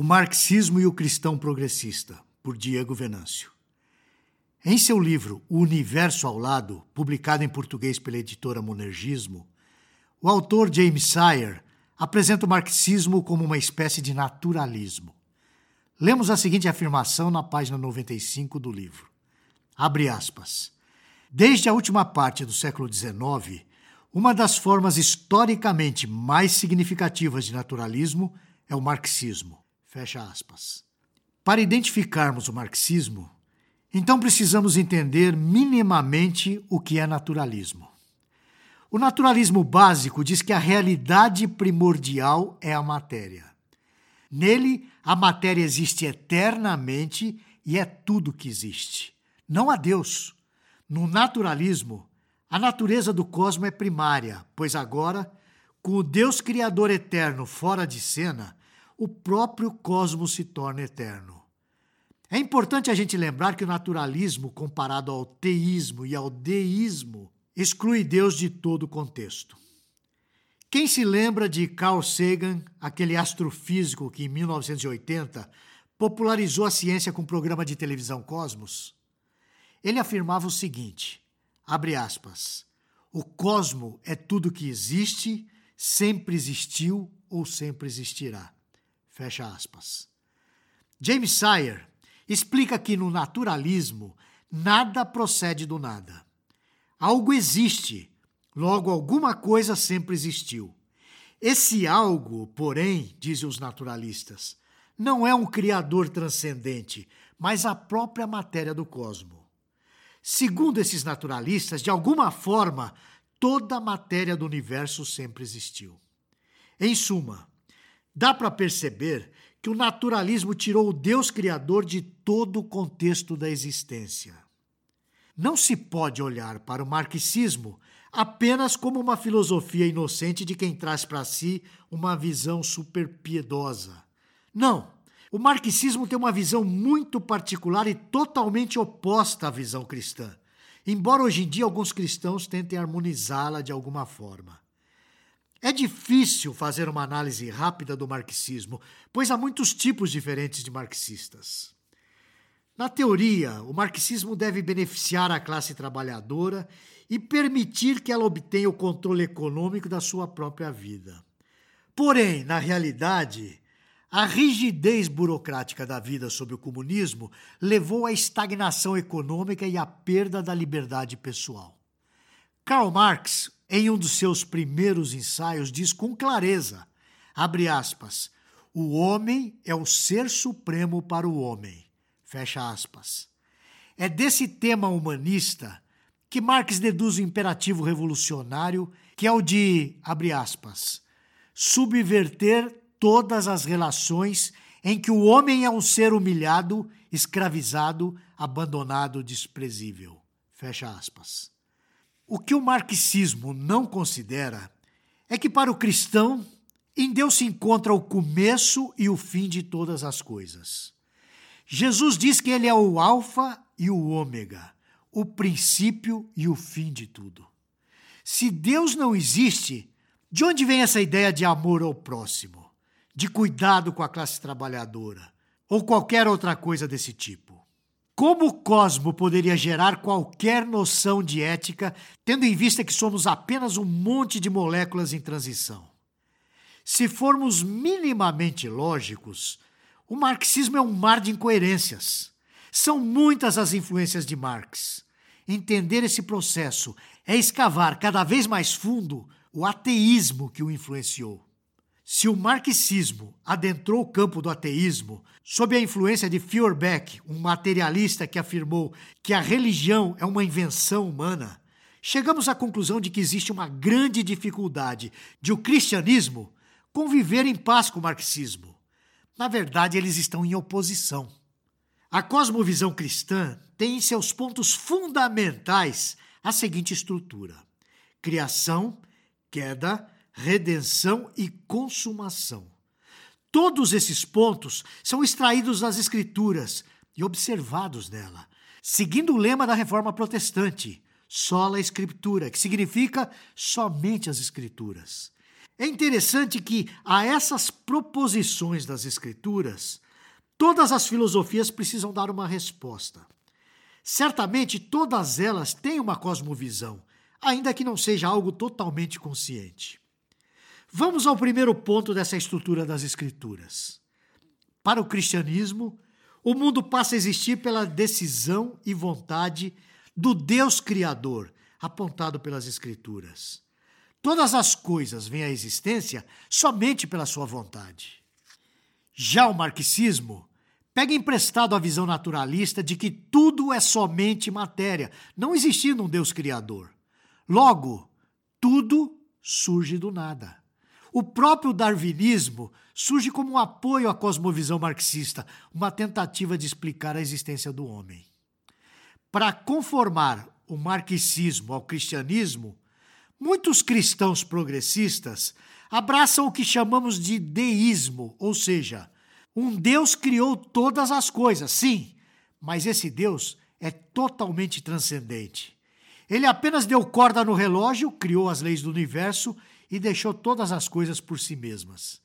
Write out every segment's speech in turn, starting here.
O Marxismo e o Cristão Progressista, por Diego Venâncio. Em seu livro O Universo ao Lado, publicado em português pela editora Monergismo, o autor James Sire apresenta o marxismo como uma espécie de naturalismo. Lemos a seguinte afirmação na página 95 do livro. Abre aspas. Desde a última parte do século XIX, uma das formas historicamente mais significativas de naturalismo é o marxismo. Fecha aspas. Para identificarmos o marxismo, então precisamos entender minimamente o que é naturalismo. O naturalismo básico diz que a realidade primordial é a matéria. Nele, a matéria existe eternamente e é tudo que existe. Não há Deus. No naturalismo, a natureza do cosmos é primária, pois agora, com o Deus Criador eterno fora de cena, o próprio cosmos se torna eterno. É importante a gente lembrar que o naturalismo, comparado ao teísmo e ao deísmo, exclui Deus de todo o contexto. Quem se lembra de Carl Sagan, aquele astrofísico que em 1980 popularizou a ciência com o programa de televisão Cosmos? Ele afirmava o seguinte: abre aspas, o cosmo é tudo que existe, sempre existiu ou sempre existirá. Fecha aspas. James Sire explica que no naturalismo nada procede do nada. Algo existe, logo alguma coisa sempre existiu. Esse algo, porém, dizem os naturalistas, não é um criador transcendente, mas a própria matéria do cosmo. Segundo esses naturalistas, de alguma forma, toda a matéria do universo sempre existiu. Em suma, Dá para perceber que o naturalismo tirou o Deus Criador de todo o contexto da existência. Não se pode olhar para o marxismo apenas como uma filosofia inocente de quem traz para si uma visão superpiedosa. Não! O marxismo tem uma visão muito particular e totalmente oposta à visão cristã, embora hoje em dia alguns cristãos tentem harmonizá-la de alguma forma. É difícil fazer uma análise rápida do marxismo, pois há muitos tipos diferentes de marxistas. Na teoria, o marxismo deve beneficiar a classe trabalhadora e permitir que ela obtenha o controle econômico da sua própria vida. Porém, na realidade, a rigidez burocrática da vida sob o comunismo levou à estagnação econômica e à perda da liberdade pessoal. Karl Marx em um dos seus primeiros ensaios, diz com clareza, abre aspas, o homem é o ser supremo para o homem, fecha aspas. É desse tema humanista que Marx deduz o imperativo revolucionário, que é o de, abre aspas, subverter todas as relações em que o homem é um ser humilhado, escravizado, abandonado, desprezível. Fecha aspas. O que o marxismo não considera é que para o cristão, em Deus se encontra o começo e o fim de todas as coisas. Jesus diz que ele é o Alfa e o Ômega, o princípio e o fim de tudo. Se Deus não existe, de onde vem essa ideia de amor ao próximo, de cuidado com a classe trabalhadora ou qualquer outra coisa desse tipo? Como o cosmo poderia gerar qualquer noção de ética, tendo em vista que somos apenas um monte de moléculas em transição? Se formos minimamente lógicos, o marxismo é um mar de incoerências. São muitas as influências de Marx. Entender esse processo é escavar cada vez mais fundo o ateísmo que o influenciou. Se o marxismo adentrou o campo do ateísmo sob a influência de Feuerbach, um materialista que afirmou que a religião é uma invenção humana, chegamos à conclusão de que existe uma grande dificuldade de o cristianismo conviver em paz com o marxismo. Na verdade, eles estão em oposição. A cosmovisão cristã tem em seus pontos fundamentais a seguinte estrutura: criação, queda, redenção e consumação. Todos esses pontos são extraídos das Escrituras e observados nela, seguindo o lema da reforma protestante, sola escritura, que significa somente as Escrituras. É interessante que a essas proposições das Escrituras, todas as filosofias precisam dar uma resposta. Certamente todas elas têm uma cosmovisão, ainda que não seja algo totalmente consciente. Vamos ao primeiro ponto dessa estrutura das Escrituras. Para o cristianismo, o mundo passa a existir pela decisão e vontade do Deus Criador, apontado pelas Escrituras. Todas as coisas vêm à existência somente pela sua vontade. Já o marxismo pega emprestado a visão naturalista de que tudo é somente matéria, não existindo um Deus Criador. Logo, tudo surge do nada. O próprio darwinismo surge como um apoio à cosmovisão marxista, uma tentativa de explicar a existência do homem. Para conformar o marxismo ao cristianismo, muitos cristãos progressistas abraçam o que chamamos de deísmo, ou seja, um Deus criou todas as coisas, sim, mas esse Deus é totalmente transcendente. Ele apenas deu corda no relógio, criou as leis do universo e deixou todas as coisas por si mesmas.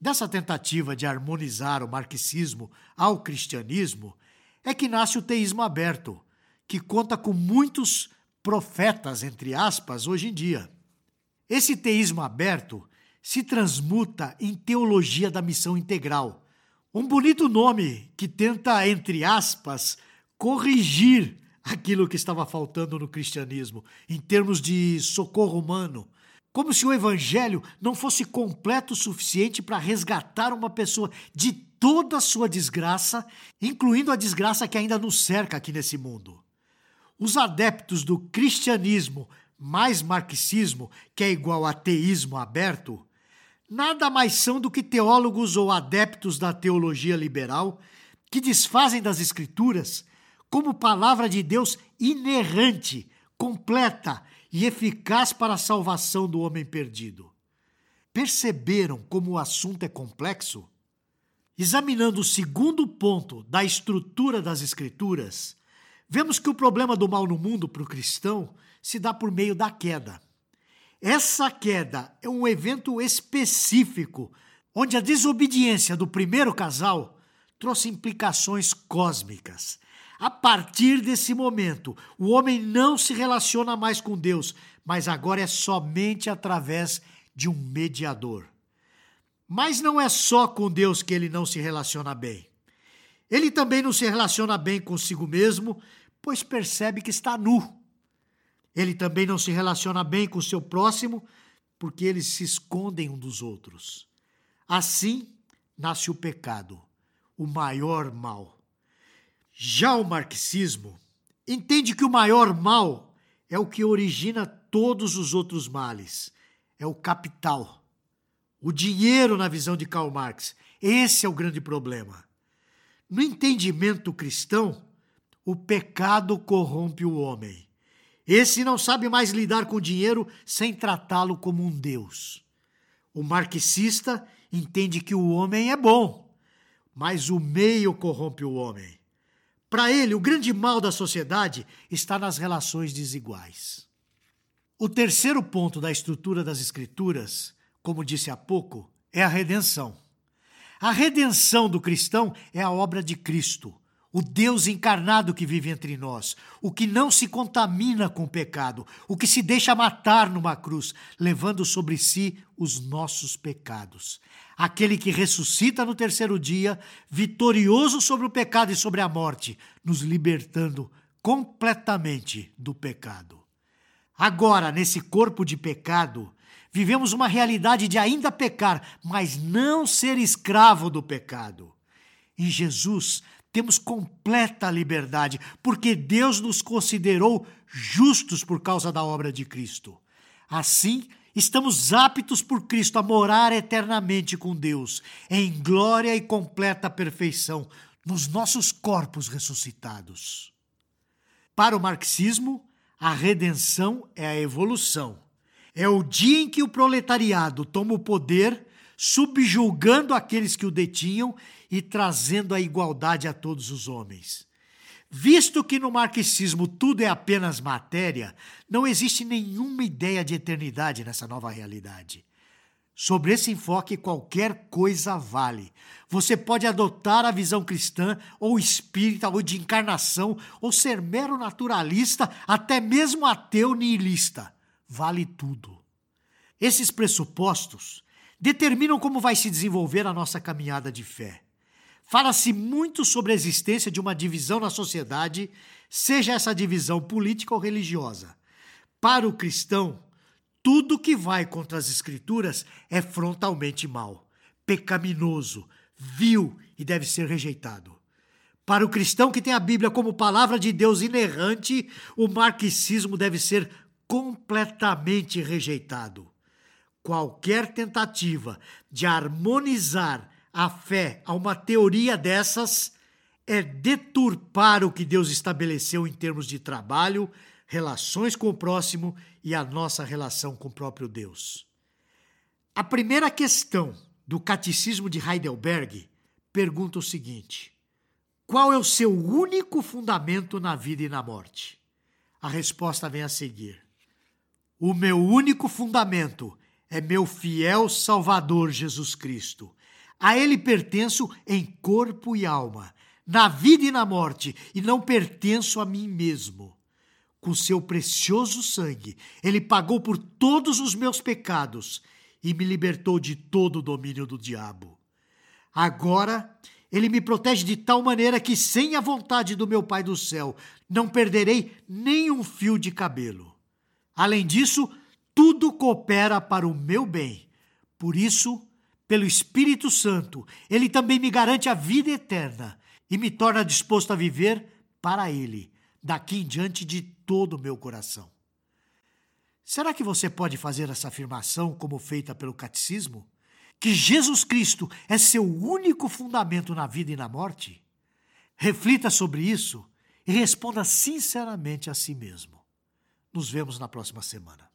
Dessa tentativa de harmonizar o marxismo ao cristianismo é que nasce o teísmo aberto, que conta com muitos profetas, entre aspas, hoje em dia. Esse teísmo aberto se transmuta em teologia da missão integral, um bonito nome que tenta, entre aspas, corrigir aquilo que estava faltando no cristianismo, em termos de socorro humano, como se o evangelho não fosse completo o suficiente para resgatar uma pessoa de toda a sua desgraça, incluindo a desgraça que ainda nos cerca aqui nesse mundo. Os adeptos do cristianismo mais marxismo, que é igual a teísmo aberto, nada mais são do que teólogos ou adeptos da teologia liberal que desfazem das Escrituras como palavra de Deus inerrante, completa e eficaz para a salvação do homem perdido. Perceberam como o assunto é complexo? Examinando o segundo ponto da estrutura das Escrituras, vemos que o problema do mal no mundo para o cristão se dá por meio da queda. Essa queda é um evento específico, onde a desobediência do primeiro casal trouxe implicações cósmicas. A partir desse momento, o homem não se relaciona mais com Deus, mas agora é somente através de um mediador. Mas não é só com Deus que ele não se relaciona bem. Ele também não se relaciona bem consigo mesmo, pois percebe que está nu. Ele também não se relaciona bem com seu próximo, porque eles se escondem um dos outros. Assim nasce o pecado, o maior mal. Já o marxismo entende que o maior mal é o que origina todos os outros males. É o capital. O dinheiro, na visão de Karl Marx. Esse é o grande problema. No entendimento cristão, o pecado corrompe o homem. Esse não sabe mais lidar com o dinheiro sem tratá-lo como um Deus. O marxista entende que o homem é bom, mas o meio corrompe o homem. Para ele, o grande mal da sociedade está nas relações desiguais. O terceiro ponto da estrutura das Escrituras, como disse há pouco, é a redenção. A redenção do cristão é a obra de Cristo, o Deus encarnado que vive entre nós, o que não se contamina com o pecado, o que se deixa matar numa cruz, levando sobre si os nossos pecados. Aquele que ressuscita no terceiro dia, vitorioso sobre o pecado e sobre a morte, nos libertando completamente do pecado. Agora, nesse corpo de pecado, vivemos uma realidade de ainda pecar, mas não ser escravo do pecado. Em Jesus, temos completa liberdade, porque Deus nos considerou justos por causa da obra de Cristo. Assim, estamos aptos por Cristo a morar eternamente com Deus, em glória e completa perfeição, nos nossos corpos ressuscitados. Para o marxismo, a redenção é a evolução. É o dia em que o proletariado toma o poder subjulgando aqueles que o detinham e trazendo a igualdade a todos os homens. Visto que no marxismo tudo é apenas matéria, não existe nenhuma ideia de eternidade nessa nova realidade. Sobre esse enfoque, qualquer coisa vale. Você pode adotar a visão cristã, ou espírita, ou de encarnação, ou ser mero naturalista, até mesmo ateu nihilista. Vale tudo. Esses pressupostos determinam como vai se desenvolver a nossa caminhada de fé. Fala-se muito sobre a existência de uma divisão na sociedade, seja essa divisão política ou religiosa. Para o cristão, tudo que vai contra as Escrituras é frontalmente mal, pecaminoso, vil e deve ser rejeitado. Para o cristão que tem a Bíblia como palavra de Deus inerrante, o marxismo deve ser completamente rejeitado. Qualquer tentativa de harmonizar a fé a uma teoria dessas é deturpar o que Deus estabeleceu em termos de trabalho, relações com o próximo e a nossa relação com o próprio Deus. A primeira questão do Catecismo de Heidelberg pergunta o seguinte: Qual é o seu único fundamento na vida e na morte? A resposta vem a seguir: O meu único fundamento é meu fiel Salvador Jesus Cristo. A Ele pertenço em corpo e alma, na vida e na morte, e não pertenço a mim mesmo com seu precioso sangue, ele pagou por todos os meus pecados e me libertou de todo o domínio do diabo. Agora, ele me protege de tal maneira que, sem a vontade do meu Pai do céu, não perderei nem um fio de cabelo. Além disso, tudo coopera para o meu bem. Por isso, pelo Espírito Santo, ele também me garante a vida eterna e me torna disposto a viver para ele daqui em diante de todo o meu coração. Será que você pode fazer essa afirmação como feita pelo catecismo? Que Jesus Cristo é seu único fundamento na vida e na morte? Reflita sobre isso e responda sinceramente a si mesmo. Nos vemos na próxima semana.